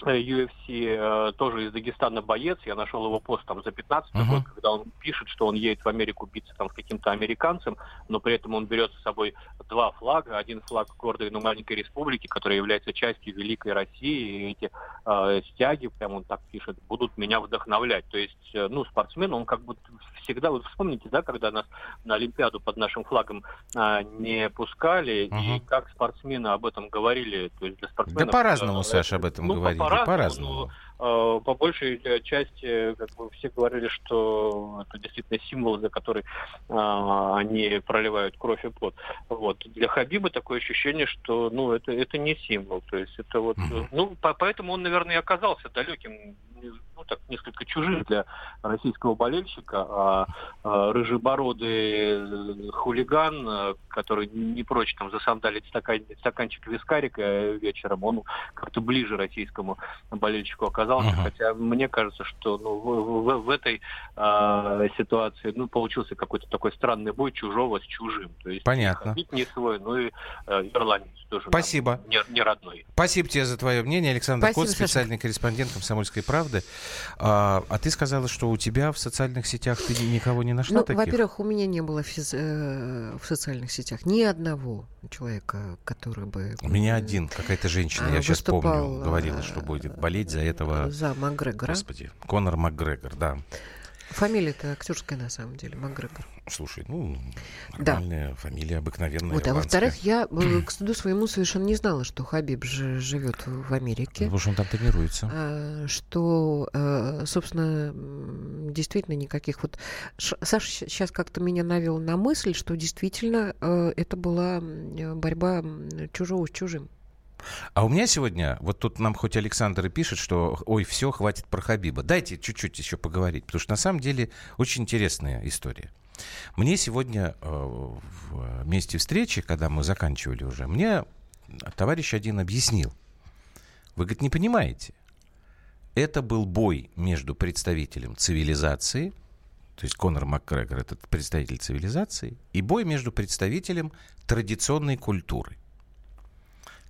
Speaker 6: UFC э, тоже из Дагестана боец, я нашел его пост там за 15
Speaker 2: Мгм.
Speaker 6: год, когда он пишет, что он едет в Америку биться там с каким-то американцем, но при этом он берет с собой два флага, один флаг гордой, но маленькой республики, которая является частью великой России, и эти э, стяги, прям он так пишет, будут меня вдохновлять. То есть, э, ну, спортсмен, он как бы всегда, вот вспомните, да, когда нас на Олимпиаду под нашим флагом а, не пускали, и
Speaker 2: Мгм.
Speaker 6: как спортсмены об этом говорили. То есть для
Speaker 2: Да
Speaker 6: спортсменов...
Speaker 2: по-разному,
Speaker 6: э,
Speaker 2: Саша, об этом
Speaker 6: ну,
Speaker 2: говорили.
Speaker 6: По-разному,
Speaker 2: По-разному.
Speaker 6: но, э, по большей э, части как бы все говорили, что это действительно символ, за который а, они проливают кровь и пот. Вот. Для Хабиба такое ощущение, что ну, это, это не символ. То есть это вот, э, ну, по- поэтому он, наверное, и оказался далеким ну, так, несколько чужих для российского болельщика, а, а рыжебородый хулиган, который не прочь там засандалить стакан, стаканчик вискарика вечером, он как-то ближе российскому болельщику оказался, uh-huh. хотя мне кажется, что ну, в, в, в этой а, ситуации ну, получился какой-то такой странный бой чужого с чужим.
Speaker 2: То есть Понятно.
Speaker 6: не свой, но и э, ирландец тоже.
Speaker 2: Спасибо.
Speaker 6: Не, не родной.
Speaker 2: Спасибо тебе за твое мнение, Александр Спасибо, Кот, специальный Саша. корреспондент «Комсомольской правды». А, а ты сказала, что у тебя в социальных сетях ты никого не нашла
Speaker 3: ну,
Speaker 2: таких?
Speaker 3: Во-первых, у меня не было физ... э, в социальных сетях ни одного человека, который бы...
Speaker 2: У меня один, какая-то женщина, я сейчас помню, говорила, что будет болеть за этого...
Speaker 3: За Макгрегора.
Speaker 2: Господи, Конор Макгрегор, да.
Speaker 3: Фамилия-то актерская на самом деле, Макгрегор.
Speaker 2: Слушай, ну, нормальная да. фамилия, обыкновенная.
Speaker 3: Вот,
Speaker 2: а
Speaker 3: во-вторых, я э, к стыду своему совершенно не знала, что Хабиб же живет в Америке.
Speaker 2: Потому что он там тренируется.
Speaker 3: А, что, э, собственно, действительно никаких вот... Саша сейчас как-то меня навел на мысль, что действительно э, это была борьба чужого с чужим.
Speaker 2: А у меня сегодня, вот тут нам хоть Александр и пишет, что ой, все, хватит про Хабиба. Дайте чуть-чуть еще поговорить, потому что на самом деле очень интересная история. Мне сегодня э, в месте встречи, когда мы заканчивали уже, мне товарищ один объяснил. Вы, говорит, не понимаете. Это был бой между представителем цивилизации, то есть Конор МакГрегор, это представитель цивилизации, и бой между представителем традиционной культуры.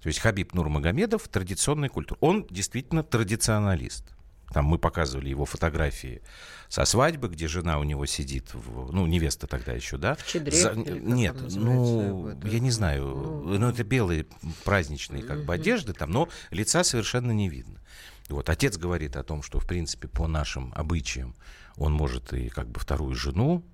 Speaker 2: То есть Хабиб Нурмагомедов традиционная культура. Он действительно традиционалист. Там мы показывали его фотографии со свадьбы, где жена у него сидит, в, ну, невеста тогда еще, да?
Speaker 3: В чедре, За...
Speaker 2: Нет, ну, это... я не знаю, ну, ну это белые праздничные как бы одежды там, но лица совершенно не видно. Вот, отец говорит о том, что, в принципе, по нашим обычаям он может и как бы вторую жену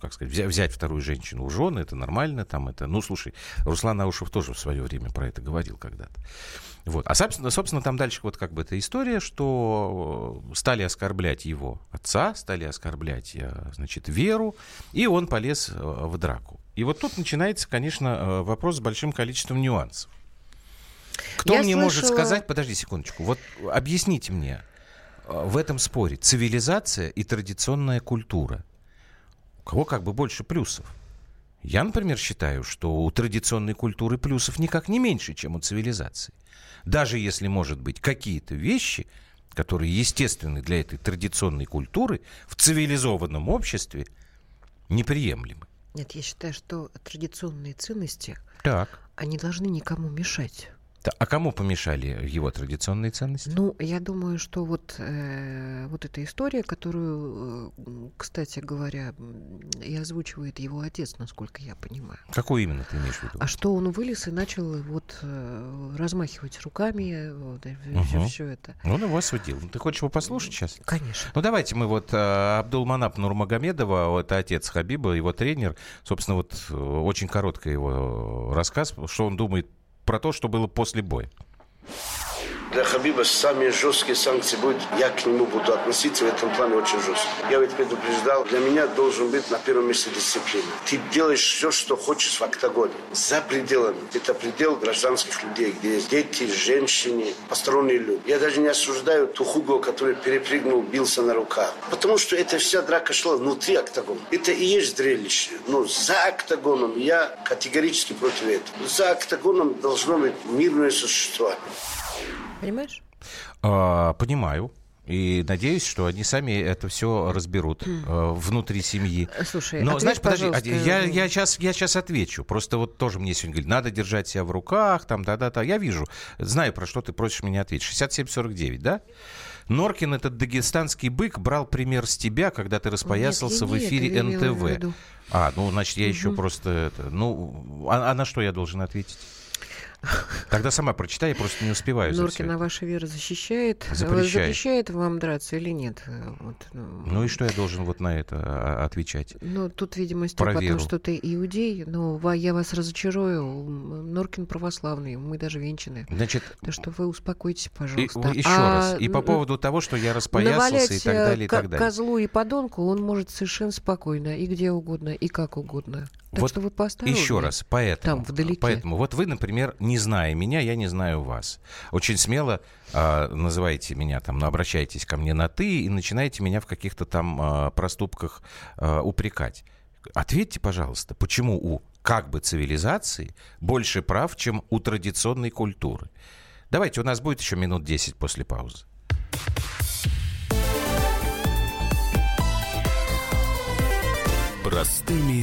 Speaker 2: как сказать, взять, взять вторую женщину в жены, это нормально, там это, ну, слушай, Руслан Аушев тоже в свое время про это говорил когда-то. Вот. А, собственно, собственно, там дальше вот как бы эта история, что стали оскорблять его отца, стали оскорблять, э, значит, Веру, и он полез э, в драку. И вот тут начинается, конечно, э, вопрос с большим количеством нюансов. Кто Я мне слышала... может сказать, подожди секундочку, вот объясните мне, в этом споре цивилизация и традиционная культура – у кого как бы больше плюсов. Я, например, считаю, что у традиционной культуры плюсов никак не меньше, чем у цивилизации. Даже если, может быть, какие-то вещи, которые естественны для этой традиционной культуры, в цивилизованном обществе неприемлемы.
Speaker 3: Нет, я считаю, что традиционные ценности,
Speaker 2: так.
Speaker 3: они должны никому мешать.
Speaker 2: А кому помешали его традиционные ценности?
Speaker 3: Ну, я думаю, что вот, э, вот эта история, которую, э, кстати говоря, и озвучивает его отец, насколько я понимаю.
Speaker 2: Какую именно ты имеешь в виду?
Speaker 3: А что он вылез и начал вот э, размахивать руками, вот, угу. все, все это.
Speaker 2: Ну, он его осудил. Ты хочешь его послушать сейчас?
Speaker 3: Конечно.
Speaker 2: Ну, давайте мы вот э, Абдулманап Нурмагомедова, это отец Хабиба, его тренер, собственно, вот э, очень короткий его рассказ, что он думает про то, что было после боя.
Speaker 7: Для Хабиба самые жесткие санкции будут, я к нему буду относиться в этом плане очень жестко. Я ведь предупреждал, для меня должен быть на первом месте дисциплина. Ты делаешь все, что хочешь в октагоне. За пределами. Это предел гражданских людей, где есть дети, женщины, посторонние люди. Я даже не осуждаю ту Хуго, который перепрыгнул, бился на руках. Потому что эта вся драка шла внутри октагона. Это и есть зрелище. Но за октагоном я категорически против этого. За октагоном должно быть мирное существование.
Speaker 3: Понимаешь?
Speaker 2: А, понимаю. И надеюсь, что они сами это все разберут э, внутри семьи.
Speaker 3: Слушай,
Speaker 2: Но,
Speaker 3: ответь,
Speaker 2: знаешь, подожди,
Speaker 3: пожалуйста.
Speaker 2: я, я, сейчас, я сейчас отвечу. Просто вот тоже мне сегодня говорят, надо держать себя в руках, там, да-да-да. Я вижу, знаю, про что ты просишь меня ответить. 6749, да? Норкин, этот дагестанский бык, брал пример с тебя, когда ты распоясался нет, в эфире НТВ. А, ну, значит, я еще просто... Это, ну, а, а на что я должен ответить? Тогда сама прочитай, я просто не успеваю.
Speaker 3: Норкина ваша вера защищает. Запрещает. Запрещает вам драться или нет? Вот,
Speaker 2: ну... ну и что я должен вот на это а, отвечать?
Speaker 3: Ну, тут, видимо, Степа, потому что ты иудей, но я вас разочарую. Норкин православный, мы даже венчаны.
Speaker 2: Значит,
Speaker 3: так что вы успокойтесь, пожалуйста.
Speaker 2: И, еще а, раз. И по поводу того, что я распоясался и так далее, и так далее.
Speaker 3: козлу и подонку он может совершенно спокойно, и где угодно, и как угодно. Так вот что вы поосторожнее.
Speaker 2: Еще раз, поэтому, Там, вдалеке. поэтому вот вы, например, не зная меня, я не знаю вас. Очень смело э, называете меня там, ну, обращаетесь ко мне на «ты» и начинаете меня в каких-то там э, проступках э, упрекать. Ответьте, пожалуйста, почему у как бы цивилизации больше прав, чем у традиционной культуры? Давайте, у нас будет еще минут 10 после паузы.
Speaker 1: Простыми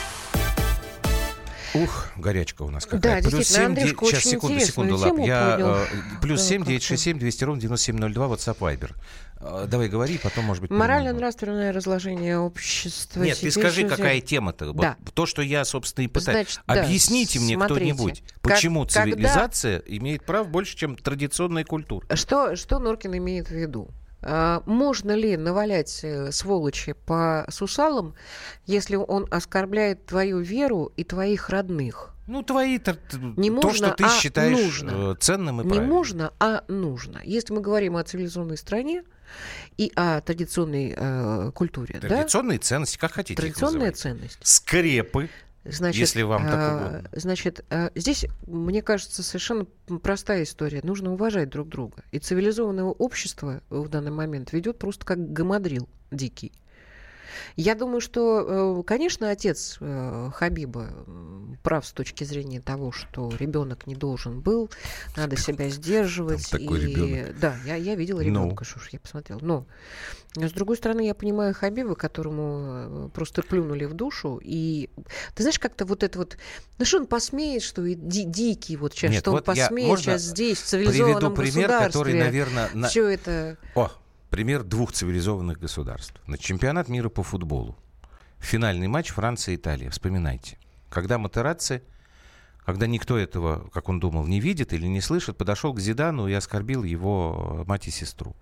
Speaker 2: Ух, горячка у нас какая.
Speaker 3: Да, плюс действительно, 7, Андрюшка,
Speaker 2: Сейчас, секунду, секунду, Лап. Я, э, плюс 7, 967, 200 ровно 9702, WhatsApp Viber. Э, давай говори, потом, может быть...
Speaker 3: Морально-нравственное разложение общества.
Speaker 2: Нет, ты скажи, какая тема-то? Да. То, что я, собственно, и пытаюсь. Значит, Объясните да, мне кто-нибудь, почему как, цивилизация когда... имеет прав больше, чем традиционная культура.
Speaker 3: Что, что Норкин имеет в виду? А, можно ли навалять э, сволочи по сусалам, если он оскорбляет твою веру и твоих родных?
Speaker 2: Ну, твои то, не то можно, что ты а считаешь нужно. Э, ценным и
Speaker 3: правильным. Не можно, а нужно. Если мы говорим о цивилизованной стране и о традиционной э, культуре.
Speaker 2: Традиционные да? ценности, как хотите.
Speaker 3: Традиционная ценность.
Speaker 2: Скрепы. Значит, Если вам так а, угодно.
Speaker 3: Значит, а, здесь, мне кажется, совершенно простая история. Нужно уважать друг друга. И цивилизованное общество в данный момент ведет просто как гамадрил дикий. Я думаю, что, э, конечно, отец э, Хабиба прав с точки зрения того, что ребенок не должен был, надо себя сдерживать.
Speaker 2: Там такой и... ребенок.
Speaker 3: Да, я, я видела ребенка, no. что ж, я посмотрела. Но с другой стороны, я понимаю Хабиба, которому э, просто плюнули в душу. И ты знаешь, как-то вот это вот... Ну что он посмеет, что и ди- дикий вот сейчас, Нет, что вот он посмеет сейчас здесь, в цивилизованном
Speaker 2: приведу пример, который, наверное...
Speaker 3: На... Все это...
Speaker 2: О, пример двух цивилизованных государств. На чемпионат мира по футболу. Финальный матч Франция-Италия. Вспоминайте. Когда Матераци, когда никто этого, как он думал, не видит или не слышит, подошел к Зидану и оскорбил его мать и сестру.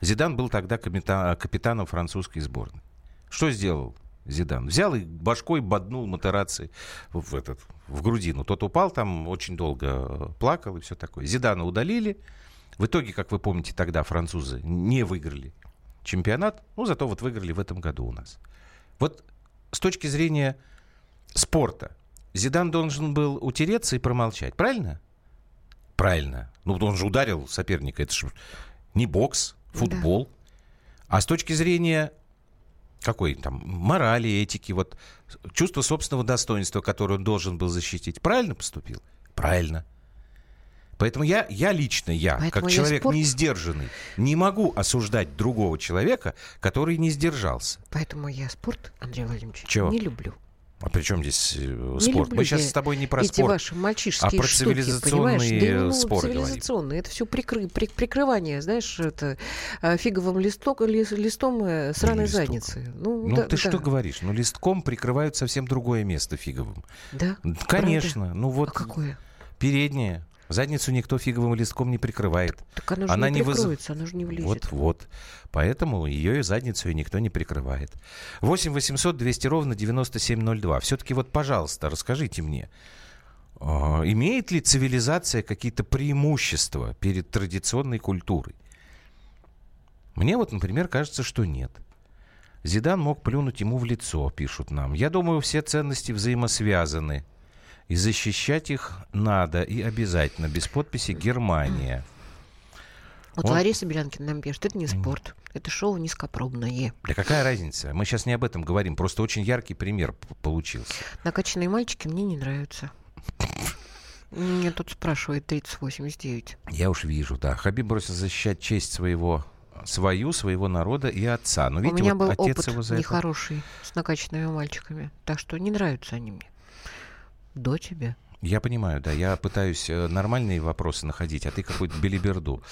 Speaker 2: Зидан был тогда капитан, капитаном французской сборной. Что сделал Зидан? Взял и башкой боднул Матераци в, этот, в грудину. Тот упал там, очень долго плакал и все такое. Зидана удалили. В итоге, как вы помните, тогда французы не выиграли чемпионат, ну, зато вот выиграли в этом году у нас. Вот с точки зрения спорта, Зидан должен был утереться и промолчать, правильно? Правильно. Ну, он же ударил соперника, это же не бокс, футбол. Да. А с точки зрения какой там морали, этики, вот чувство собственного достоинства, которое он должен был защитить, правильно поступил? Правильно. Поэтому я, я лично, я, Поэтому как человек спорт... не сдержанный, не могу осуждать другого человека, который не сдержался.
Speaker 3: Поэтому я спорт, Андрей Владимирович, Чего? не люблю.
Speaker 2: А при чем здесь э, спорт? Мы сейчас с тобой не про
Speaker 3: эти
Speaker 2: спорт,
Speaker 3: ваши мальчишские
Speaker 2: а про
Speaker 3: штуки,
Speaker 2: цивилизационные
Speaker 3: да, ну,
Speaker 2: споры
Speaker 3: цивилизационные. Говорим. Это все прикры, при, прикрывание, знаешь, это а, фиговым листок, ли, листом э, сраной Листок. задницы.
Speaker 2: Ну, ну да, ты да. что говоришь? Ну, листком прикрывают совсем другое место фиговым.
Speaker 3: Да?
Speaker 2: Конечно.
Speaker 3: Правда?
Speaker 2: Ну вот.
Speaker 3: А какое?
Speaker 2: Переднее. Задницу никто фиговым листком не прикрывает.
Speaker 3: Так она же она не, не прикроется, выз... она же не влезет.
Speaker 2: Вот, вот. Поэтому ее и задницу и никто не прикрывает. 8 800 200 ровно 9702. Все-таки вот, пожалуйста, расскажите мне, э, имеет ли цивилизация какие-то преимущества перед традиционной культурой? Мне вот, например, кажется, что нет. Зидан мог плюнуть ему в лицо, пишут нам. Я думаю, все ценности взаимосвязаны – и защищать их надо и обязательно. Без подписи Германия.
Speaker 3: Вот Он... Лариса Белянкина нам пишет, это не спорт, это шоу низкопробное.
Speaker 2: Да какая разница? Мы сейчас не об этом говорим, просто очень яркий пример получился.
Speaker 3: Накачанные мальчики мне не нравятся. Мне тут спрашивает 3089.
Speaker 2: Я уж вижу, да. Хабиб бросил защищать честь своего свою, своего народа и отца. Но, видите,
Speaker 3: У меня
Speaker 2: вот
Speaker 3: был
Speaker 2: отец
Speaker 3: опыт
Speaker 2: его за
Speaker 3: нехороший это... с накачанными мальчиками. Так что не нравятся они мне. До тебя.
Speaker 2: Я понимаю, да. Я пытаюсь э, нормальные вопросы находить, а ты какую-то белиберду.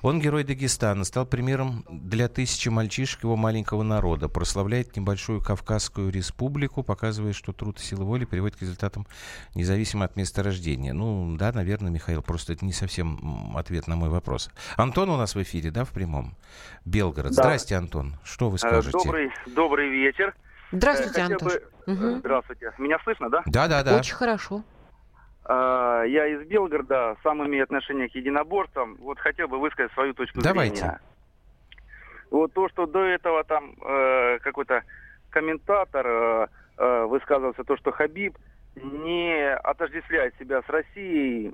Speaker 2: Он герой Дагестана, стал примером для тысячи мальчишек его маленького народа, прославляет небольшую Кавказскую республику, показывая, что труд и сила воли приводит к результатам независимо от места рождения. Ну, да, наверное, Михаил, просто это не совсем ответ на мой вопрос. Антон у нас в эфире, да, в прямом? Белгород. Да. Здрасте, Антон. Что вы э, скажете?
Speaker 8: Добрый, добрый вечер.
Speaker 3: Здравствуйте, э, Антон.
Speaker 8: Бы... Угу. Здравствуйте. Меня слышно, да?
Speaker 2: Да, да, да.
Speaker 3: Очень хорошо.
Speaker 8: А, я из Белгорода, сам имею отношение к единоборствам. Вот хотел бы высказать свою точку
Speaker 2: Давайте.
Speaker 8: зрения. Вот то, что до этого там э, какой-то комментатор э, э, высказывался, то, что Хабиб не отождествляет себя с Россией,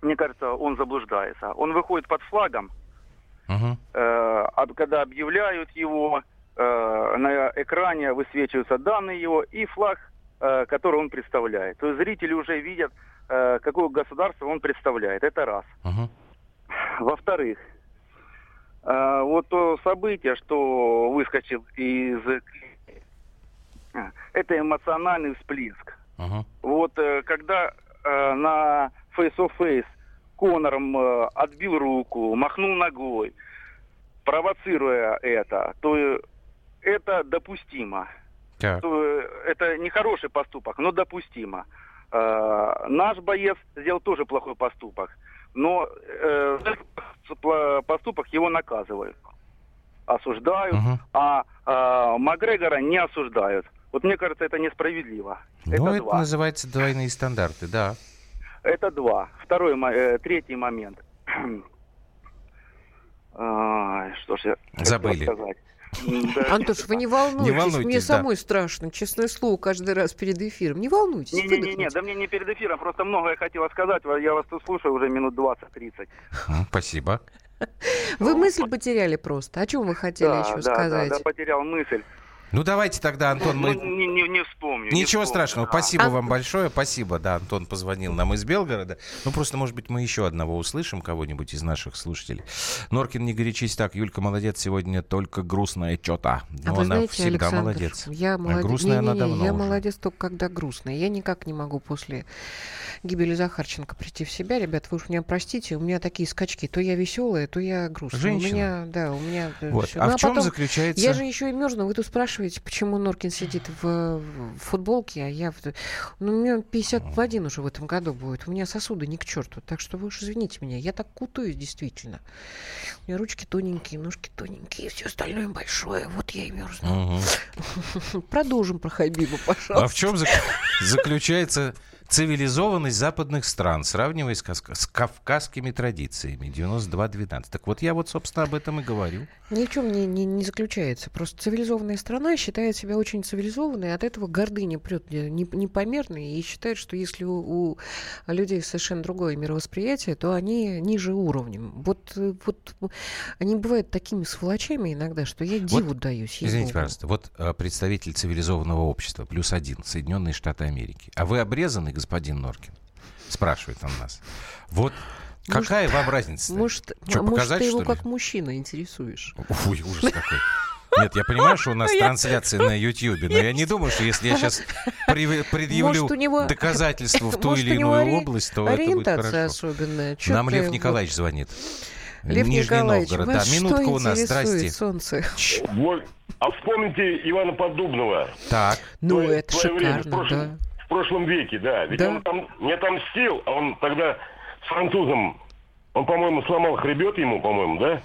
Speaker 8: мне кажется, он заблуждается. Он выходит под флагом, uh-huh. э, когда объявляют его, э, на экране высвечиваются данные его и флаг, э, который он представляет. То есть зрители уже видят Э, какое государство он представляет. Это раз. Uh-huh. Во-вторых, э, вот то событие, что выскочил из... Это эмоциональный всплеск. Uh-huh. Вот когда на face-of-face Конором отбил руку, махнул ногой, провоцируя это, то это допустимо. Так. То это не хороший поступок, но допустимо. Э, наш боец сделал тоже плохой поступок, но э, поступок его наказывают, осуждают, угу. а э, Макгрегора не осуждают. Вот мне кажется, это несправедливо.
Speaker 2: Ну, это, это называется двойные стандарты, да.
Speaker 8: Это два. Второй, э, третий момент.
Speaker 2: что ж я Забыли. сказать?
Speaker 3: Антош, вы не волнуйтесь. Не волнуйтесь мне да. самой страшно, честное слово, каждый раз перед эфиром. Не волнуйтесь.
Speaker 8: Не-не-не, да мне не перед эфиром, просто многое хотела сказать. Я вас тут слушаю уже минут 20-30.
Speaker 2: Спасибо.
Speaker 3: Вы мысль потеряли просто. О чем вы хотели да, еще да, сказать? Да,
Speaker 8: да, потерял мысль.
Speaker 2: Ну, давайте тогда, Антон, мы...
Speaker 8: Ну, не, не, не вспомню.
Speaker 2: Ничего
Speaker 8: не вспомню.
Speaker 2: страшного. Спасибо а... вам большое. Спасибо. Да, Антон позвонил нам из Белгорода. Ну, просто, может быть, мы еще одного услышим, кого-нибудь из наших слушателей. Норкин, не горячись так. Юлька молодец. Сегодня только грустная чё-то.
Speaker 3: Но а вы она знаете, всегда Александр, молодец. Я молодец. А грустная не, не, не, она давно Я уже. молодец только когда грустная. Я никак не могу после гибели Захарченко прийти в себя. Ребят, вы уж меня простите, у меня такие скачки. То я веселая, то я грустная.
Speaker 2: Женщина.
Speaker 3: У меня, да, у меня...
Speaker 2: Вот. Все. А ну, в а чем потом, заключается...
Speaker 3: Я же еще и мерзну. Вы тут спрашиваете, почему Норкин сидит в, в футболке, а я... В... Ну, у меня 51 уже в этом году будет. У меня сосуды не к черту. Так что вы уж извините меня. Я так кутаюсь, действительно. У меня ручки тоненькие, ножки тоненькие, все остальное большое. Вот я и мерзну. Угу. Продолжим про Хабиба, пожалуйста.
Speaker 2: А в чем заключается цивилизованность западных стран, сравнивая с, с кавказскими традициями. 92-12. Так вот я вот, собственно, об этом и говорю.
Speaker 3: Ни в чем не, не, не заключается. Просто цивилизованная страна считает себя очень цивилизованной, от этого гордыня прет непомерной, и считает, что если у, у людей совершенно другое мировосприятие, то они ниже уровнем. Вот, вот они бывают такими сволочами иногда, что я диву вот, даюсь.
Speaker 2: Извините, пожалуйста, вот а, представитель цивилизованного общества, плюс один, Соединенные Штаты Америки. А вы обрезаны, господин Норкин? Спрашивает он нас. Вот может, Какая вам разница?
Speaker 3: Может, что, может показать, ты его как мужчина интересуешь?
Speaker 2: Ой, ужас какой. Нет, я понимаю, что у нас трансляция на Ютьюбе, но я не думаю, что если я сейчас предъявлю доказательства в ту или иную область, то это будет хорошо.
Speaker 3: особенная.
Speaker 2: Нам Лев Николаевич звонит. Лев Нижний Николаевич, Новгород. Да, минутка у нас. Здрасте.
Speaker 3: Солнце?
Speaker 9: А вспомните Ивана Поддубного.
Speaker 2: Так.
Speaker 3: Ну, это шикарно, да
Speaker 9: прошлом веке, да. Ведь да? он там не отомстил, а он тогда с французом, он, по-моему, сломал хребет ему, по-моему, да?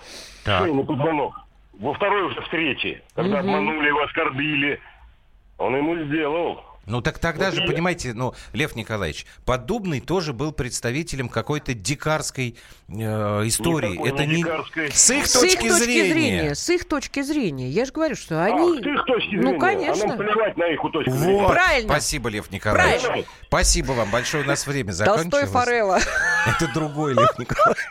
Speaker 9: Так. Позвонок. Во второй уже встрече, когда угу. обманули его, оскорбили, он ему сделал.
Speaker 2: Ну так тогда же, понимаете, ну, Лев Николаевич, Поддубный тоже был представителем какой-то дикарской э, истории. Никакой Это не,
Speaker 9: дикарской.
Speaker 2: с их с точки, их точки зрения. зрения.
Speaker 3: С их точки зрения. Я же говорю, что они... А,
Speaker 9: с их точки
Speaker 3: ну, зрения. Ну, конечно. А нам
Speaker 9: плевать на их точку
Speaker 2: вот. зрения. Правильно. Спасибо, Лев Николаевич. Правильно. Спасибо вам большое. У нас время закончилось.
Speaker 3: Толстой Форелла.
Speaker 2: Это другой Лев Николаевич.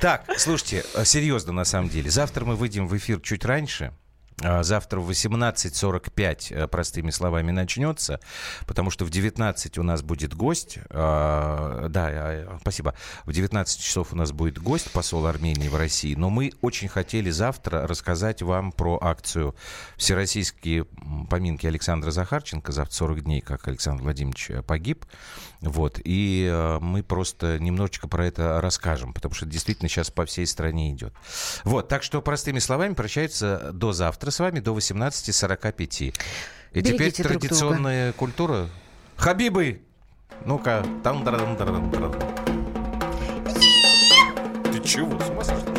Speaker 2: Так, слушайте, серьезно на самом деле. Завтра мы выйдем в эфир чуть раньше. А, завтра в 18.45, э, простыми словами, начнется, потому что в 19 у нас будет гость. А, да, а, спасибо. В 19 часов у нас будет гость, посол Армении в России. Но мы очень хотели завтра рассказать вам про акцию «Всероссийские поминки Александра Захарченко». Завтра 40 дней, как Александр Владимирович погиб. Вот. И э, мы просто немножечко про это расскажем, потому что действительно сейчас по всей стране идет. Вот. Так что, простыми словами, прощается до завтра завтра с вами до 18.45. И Берегите теперь традиционная друга. культура. Хабибы! Ну-ка. там Ты чего? С ума сошла?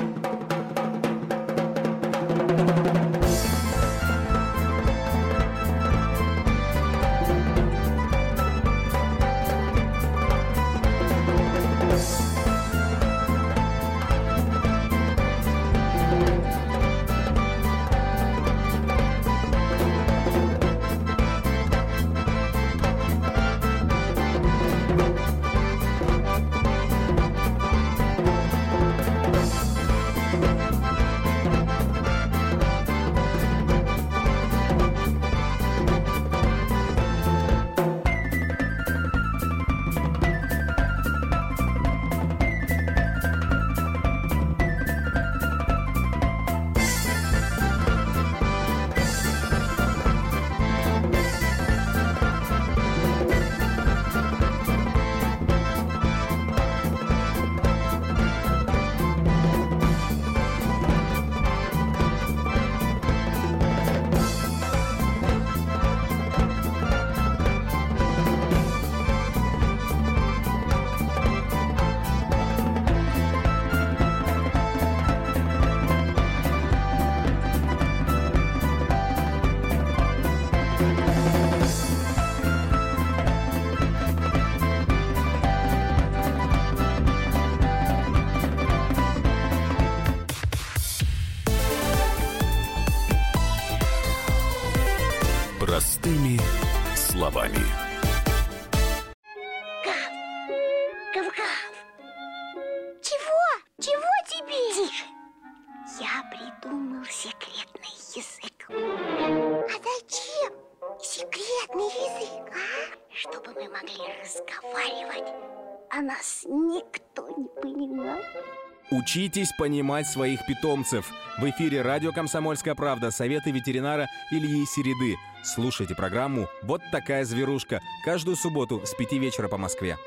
Speaker 10: Учитесь понимать своих питомцев. В эфире радио «Комсомольская правда» советы ветеринара Ильи Середы. Слушайте программу «Вот такая зверушка» каждую субботу с 5 вечера по Москве.